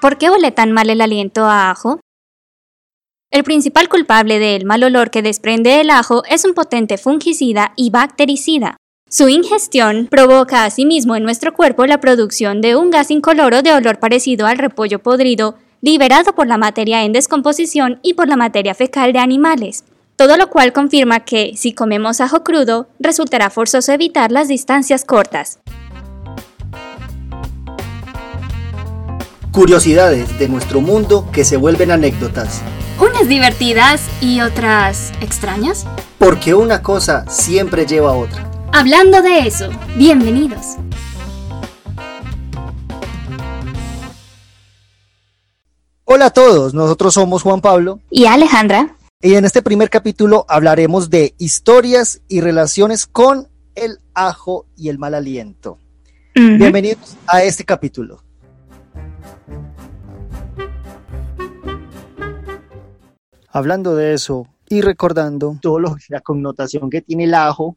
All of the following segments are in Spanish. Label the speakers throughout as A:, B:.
A: ¿Por qué huele tan mal el aliento a ajo? El principal culpable del mal olor que desprende el ajo es un potente fungicida y bactericida. Su ingestión provoca asimismo en nuestro cuerpo la producción de un gas incoloro de olor parecido al repollo podrido, liberado por la materia en descomposición y por la materia fecal de animales. Todo lo cual confirma que, si comemos ajo crudo, resultará forzoso evitar las distancias cortas.
B: Curiosidades de nuestro mundo que se vuelven anécdotas.
A: Unas divertidas y otras extrañas.
B: Porque una cosa siempre lleva a otra.
A: Hablando de eso, bienvenidos.
B: Hola a todos, nosotros somos Juan Pablo
A: y Alejandra.
B: Y en este primer capítulo hablaremos de historias y relaciones con el ajo y el mal aliento. Bienvenidos a este capítulo. Hablando de eso y recordando todo lo, la connotación que tiene el ajo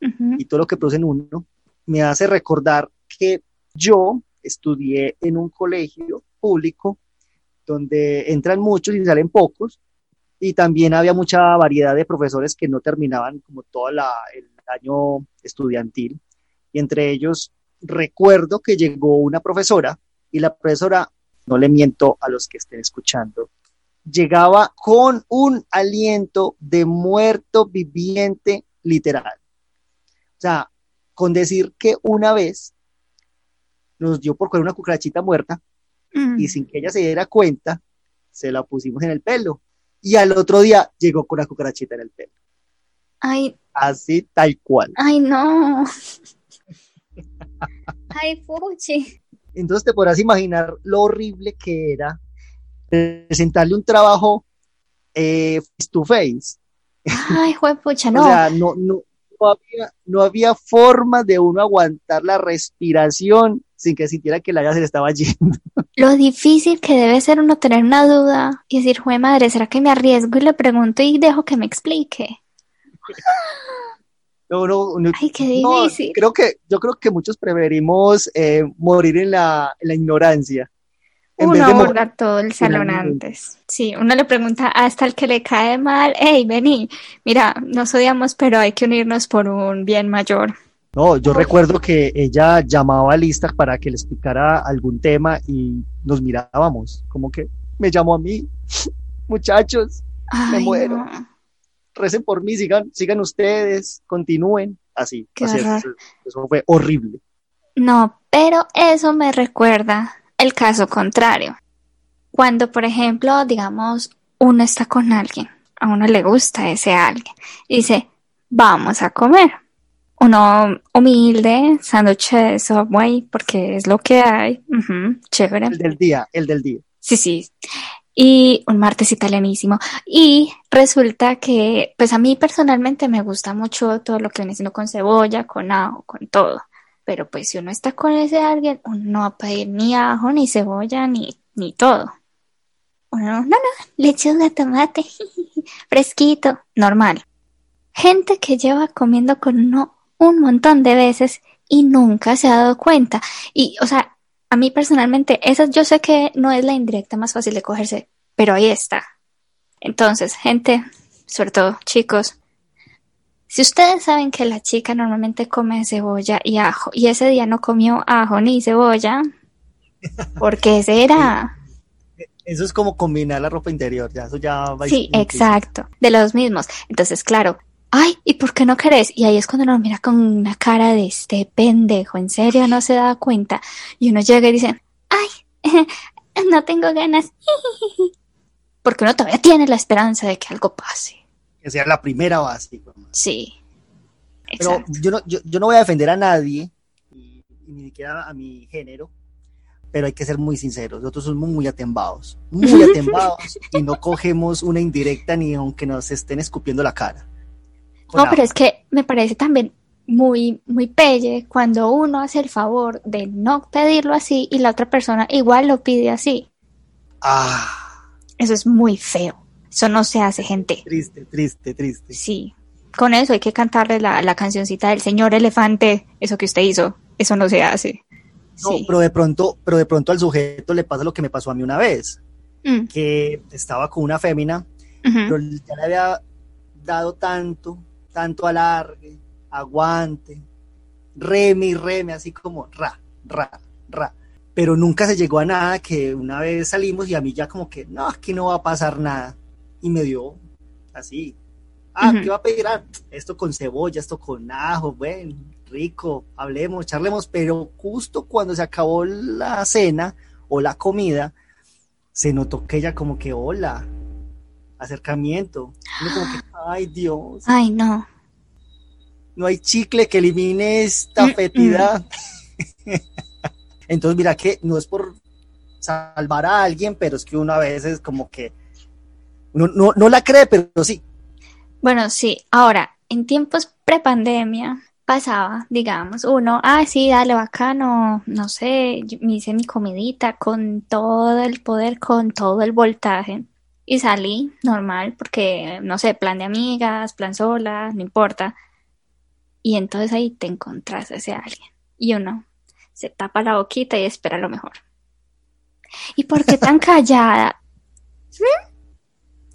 B: y todo lo que produce en uno, me hace recordar que yo estudié en un colegio público donde entran muchos y salen pocos, y también había mucha variedad de profesores que no terminaban como todo el año estudiantil, y entre ellos recuerdo que llegó una profesora, y la profesora, no le miento a los que estén escuchando, llegaba con un aliento de muerto viviente literal. O sea, con decir que una vez nos dio por coger una cucarachita muerta y sin que ella se diera cuenta, se la pusimos en el pelo. Y al otro día llegó con la cucarachita en el pelo.
A: Ay.
B: Así, tal cual.
A: Ay, no. Ay, fuchi.
B: Entonces te podrás imaginar lo horrible que era presentarle un trabajo eh, face to face.
A: Ay, pucha, no.
B: o sea, no, no, no había, no había forma de uno aguantar la respiración sin que sintiera que la gas se le estaba yendo.
A: Lo difícil que debe ser uno tener una duda y decir, jue madre, ¿será que me arriesgo y le pregunto y dejo que me explique?
B: No, no, no,
A: Ay, qué difícil.
B: creo que, yo creo que muchos preferimos eh, morir en la, en la ignorancia.
A: Uno aborda todo el salón antes. Sí, uno le pregunta hasta el que le cae mal, hey, vení, mira, nos odiamos, pero hay que unirnos por un bien mayor.
B: No, yo recuerdo que ella llamaba a Lista para que le explicara algún tema y nos mirábamos, como que me llamó a mí, muchachos, me muero. Recen por mí, sigan, sigan ustedes, continúen, así. eso, fue horrible.
A: No, pero eso me recuerda el caso contrario. Cuando, por ejemplo, digamos, uno está con alguien, a uno le gusta ese alguien, y dice, vamos a comer uno humilde, sándwich de Subway, porque es lo que hay. chévere.
B: El del día, el del día.
A: Sí, sí. Y un martes italianísimo. Y resulta que, pues a mí personalmente me gusta mucho todo lo que viene siendo con cebolla, con ajo, con todo. Pero pues si uno está con ese alguien, uno no va a pedir ni ajo, ni cebolla, ni, ni todo. Uno, no, no, lechuga, tomate, fresquito, normal. Gente que lleva comiendo con uno un montón de veces y nunca se ha dado cuenta. Y, o sea, a mí personalmente, esa yo sé que no es la indirecta más fácil de cogerse, pero ahí está. Entonces, gente, sobre todo chicos, si ustedes saben que la chica normalmente come cebolla y ajo y ese día no comió ajo ni cebolla, ¿por qué será?
B: Eso es como combinar la ropa interior, ya eso ya va
A: Sí, exacto, de los mismos. Entonces, claro, ay, ¿y por qué no querés? Y ahí es cuando uno mira con una cara de este pendejo, en serio no se da cuenta. Y uno llega y dice, ay, no tengo ganas. Porque uno todavía tiene la esperanza de que algo pase.
B: Que sea la primera base.
A: Sí.
B: Pero yo no, yo, no voy a defender a nadie, ni siquiera a mi género, pero hay que ser muy sinceros. Nosotros somos muy atembados, muy atembados, y no cogemos una indirecta ni aunque nos estén escupiendo la cara.
A: No, pero es que me parece también muy, muy pelle cuando uno hace el favor de no pedirlo así y la otra persona igual lo pide así.
B: Ah.
A: Eso es muy feo. Eso no se hace, gente.
B: Triste, triste, triste.
A: Sí. Con eso hay que cantarle la, la cancioncita del señor elefante. Eso que usted hizo. Eso no se hace.
B: No, pero de pronto, pero de pronto al sujeto le pasa lo que me pasó a mí una vez, mm. que estaba con una fémina, pero ya le había dado tanto, tanto alargue, aguante, reme y reme, así como ra, ra, ra. Pero nunca se llegó a nada que una vez salimos y a mí ya como que, no, aquí no va a pasar nada. Y me dio así. Ah, ¿qué va a pedir? Ah, esto con cebolla, esto con ajo, bueno, rico, hablemos, charlemos. Pero justo cuando se acabó la cena o la comida, se notó que ella como que, hola, acercamiento. como que, ay Dios.
A: Ay, no
B: no hay chicle que elimine esta fetidad. Entonces, mira que no es por salvar a alguien, pero es que uno a veces como que no, no, la cree, pero sí.
A: Bueno, sí. Ahora, en tiempos prepandemia pasaba, digamos, uno, ah, sí, dale, bacano, no sé, me hice mi comidita con todo el poder, con todo el voltaje. Y salí normal, porque, no sé, plan de amigas, plan sola, no importa. Y entonces ahí te encontrás a ese alguien. Y uno se tapa la boquita y espera lo mejor. ¿Y por qué tan callada?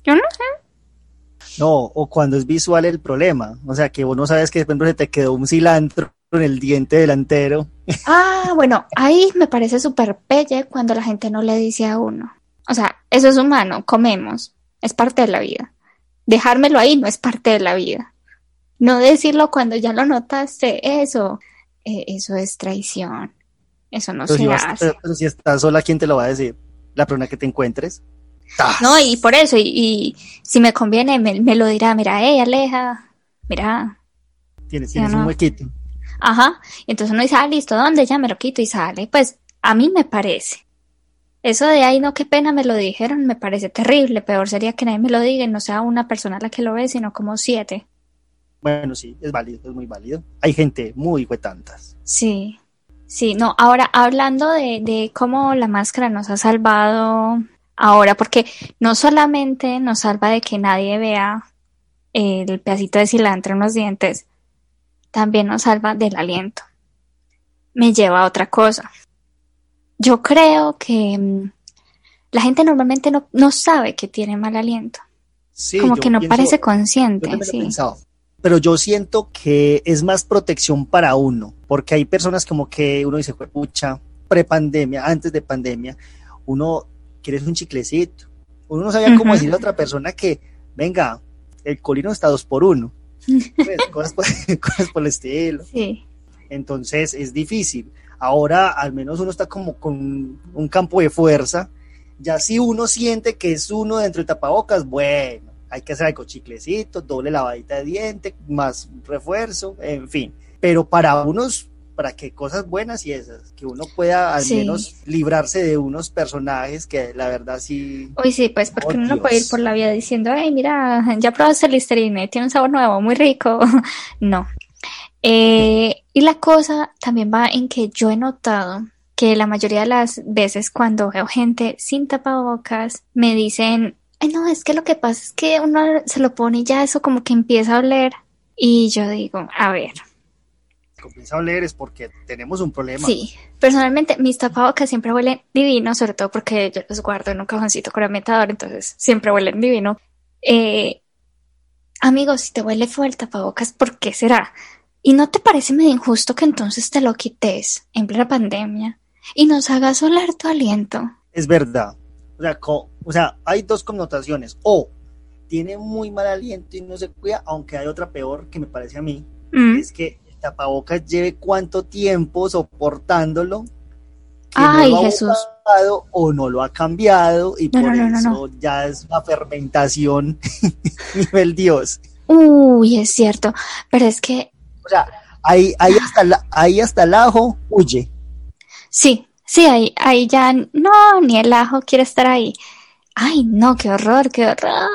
A: Yo no sé.
B: No, o cuando es visual el problema. O sea, que vos no sabes que de se te quedó un cilantro en el diente delantero.
A: Ah, bueno, ahí me parece súper pelle cuando la gente no le dice a uno. O sea, eso es humano, comemos, es parte de la vida. Dejármelo ahí no es parte de la vida. No decirlo cuando ya lo notaste, eso, eh, eso es traición. Eso no se hace.
B: Pero, si estás sola, ¿quién te lo va a decir? La persona que te encuentres.
A: No, y por eso, y, si me conviene, me, lo dirá, mira, hey, Aleja, mira.
B: Tienes, tienes un huequito.
A: Ajá, entonces uno dice, ah, listo, ¿dónde? Ya me lo quito y sale. Pues a mí me parece. Eso de ahí, no, qué pena me lo dijeron, me parece terrible. Peor sería que nadie me lo diga y no sea una persona la que lo ve, sino como siete.
B: Bueno, sí, es válido, es muy válido. Hay gente muy huetantas.
A: Sí, sí, no, ahora hablando de, de cómo la máscara nos ha salvado ahora, porque no solamente nos salva de que nadie vea el pedacito de cilantro en los dientes, también nos salva del aliento. Me lleva a otra cosa. Yo creo que mm, la gente normalmente no, no sabe que tiene mal aliento. Sí, Como que no parece consciente. sí
B: pero yo siento que es más protección para uno, porque hay personas como que uno dice, pucha, prepandemia, antes de pandemia, uno quiere un chiclecito, uno no sabía cómo decirle a otra persona que, venga, el colino está dos por uno, pues, cosas, por, el estilo. Sí. Entonces es difícil. Ahora al menos uno está como con un campo de fuerza. Ya si uno siente que es uno dentro de tapabocas, bueno, hay que hacer algo chiclecito, doble lavadita de diente, más refuerzo, en fin. Pero para unos, para que cosas buenas y esas, que uno pueda al menos librarse de unos personajes que la verdad sí.
A: Uy, sí, pues porque uno no puede ir por la vida diciendo, ay, mira, ya probaste el Listerine, tiene un sabor nuevo, muy rico. no. Eh, y la cosa también va en que yo he notado que la mayoría de las veces cuando veo gente sin tapabocas me dicen Ay, no, es que lo que pasa es que uno se lo pone y ya eso como que empieza a oler. Y yo digo, a ver.
B: Comienza a oler es porque tenemos un problema.
A: Sí, personalmente mis tapabocas siempre huelen divino, sobre todo porque yo los guardo en un cajoncito con ambientador, entonces siempre huelen divino. Eh, amigos, si te huele fuerte el tapabocas, ¿por qué será? ¿Y no te parece medio injusto que entonces te lo quites en plena pandemia y nos hagas oler tu aliento?
B: Es verdad, o sea, hay dos connotaciones. O tiene muy mal aliento y no se cuida, aunque hay otra peor que me parece a mí, mm. es que tapabocas lleve cuánto tiempo soportándolo.
A: Ay, Jesús.
B: o no lo ha cambiado y por eso ya es una fermentación nivel Dios.
A: Uy, es cierto, pero es que...
B: O sea, ahí, ahí, hasta, ahí hasta el ajo huye.
A: Sí, Sí, ahí, ahí ya no, ni el ajo quiere estar ahí. Ay, no, qué horror, qué horror.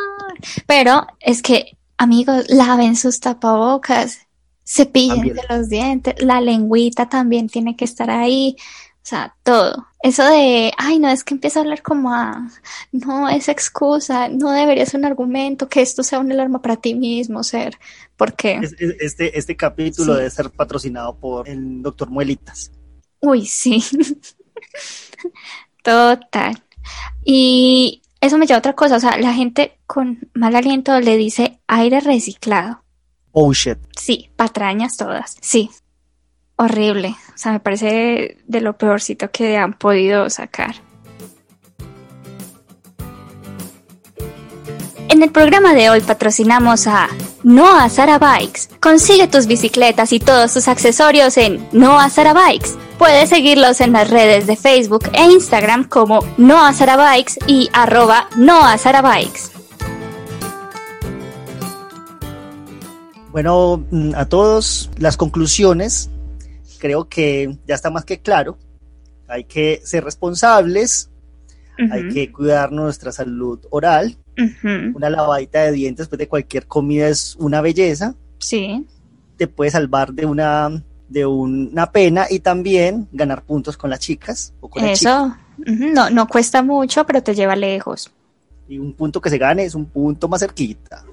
A: Pero es que, amigos, laven sus tapabocas, cepillen de los dientes, la lengüita también tiene que estar ahí. O sea, todo. Eso de, ay, no, es que empieza a hablar como a, no, es excusa, no debería ser un argumento, que esto sea un alarma para ti mismo, ser, porque...
B: Este, este capítulo debe ser patrocinado por el doctor Muelitas.
A: Uy, sí. Total. Y eso me lleva a otra cosa, o sea, la gente con mal aliento le dice aire reciclado.
B: Oh shit.
A: Sí, patrañas todas. Sí. Horrible. O sea, me parece de lo peorcito que han podido sacar. En el programa de hoy patrocinamos a Noah Sara Bikes. Consigue tus bicicletas y todos tus accesorios en Noah Sara Bikes. Puedes seguirlos en las redes de Facebook e Instagram como Noah Sara Bikes y arroba Noah Bikes.
B: Bueno, mm, a todos las conclusiones, creo que ya está más que claro. Hay que ser responsables, hay que cuidar nuestra salud oral, una lavadita de dientes después de cualquier comida es una belleza.
A: Sí.
B: Te puede salvar de una de una pena y también ganar puntos con las chicas o con
A: Eso, no, no cuesta mucho, pero te lleva lejos.
B: Y un punto que se gane es un punto más cerquita.